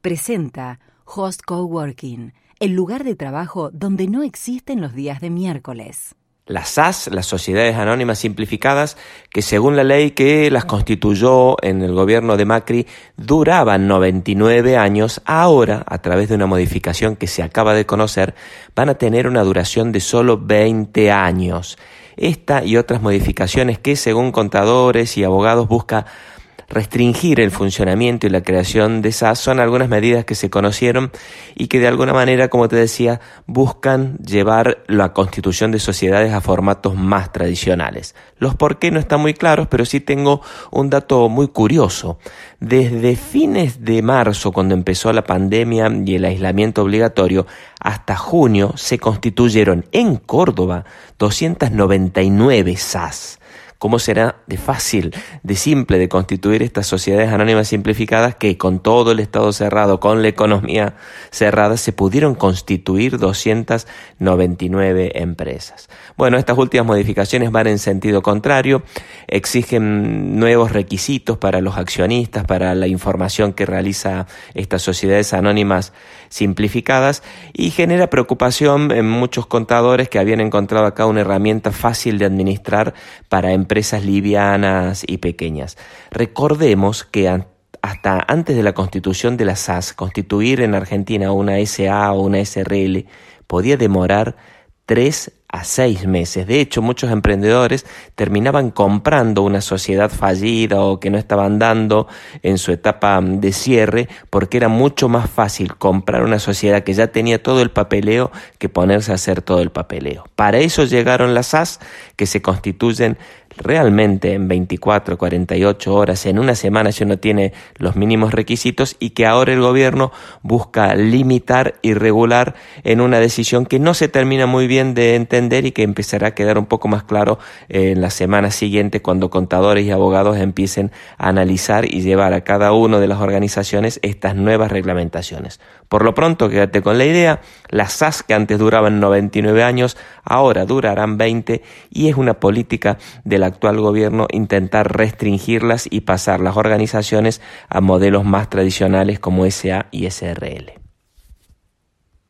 presenta Host Coworking, el lugar de trabajo donde no existen los días de miércoles. Las SAS, las Sociedades Anónimas Simplificadas, que según la ley que las constituyó en el gobierno de Macri, duraban 99 años, ahora, a través de una modificación que se acaba de conocer, van a tener una duración de solo 20 años. Esta y otras modificaciones que, según contadores y abogados, busca restringir el funcionamiento y la creación de SAS son algunas medidas que se conocieron y que de alguna manera, como te decía, buscan llevar la constitución de sociedades a formatos más tradicionales. Los por qué no están muy claros, pero sí tengo un dato muy curioso. Desde fines de marzo, cuando empezó la pandemia y el aislamiento obligatorio, hasta junio se constituyeron en Córdoba 299 SAS. ¿Cómo será de fácil, de simple de constituir estas sociedades anónimas simplificadas que con todo el Estado cerrado, con la economía cerrada, se pudieron constituir 299 empresas? Bueno, estas últimas modificaciones van en sentido contrario, exigen nuevos requisitos para los accionistas, para la información que realiza estas sociedades anónimas simplificadas y genera preocupación en muchos contadores que habían encontrado acá una herramienta fácil de administrar para empresas livianas y pequeñas. Recordemos que hasta antes de la constitución de la SAS, constituir en Argentina una SA o una SRL podía demorar tres a seis meses. De hecho, muchos emprendedores terminaban comprando una sociedad fallida o que no estaban dando en su etapa de cierre porque era mucho más fácil comprar una sociedad que ya tenía todo el papeleo que ponerse a hacer todo el papeleo. Para eso llegaron las SAS que se constituyen realmente en 24, 48 horas, en una semana si uno tiene los mínimos requisitos y que ahora el gobierno busca limitar y regular en una decisión que no se termina muy bien de entender y que empezará a quedar un poco más claro en la semana siguiente cuando contadores y abogados empiecen a analizar y llevar a cada una de las organizaciones estas nuevas reglamentaciones. Por lo pronto, quédate con la idea, las SAS que antes duraban 99 años, ahora durarán 20 y es una política del actual gobierno intentar restringirlas y pasar las organizaciones a modelos más tradicionales como SA y SRL.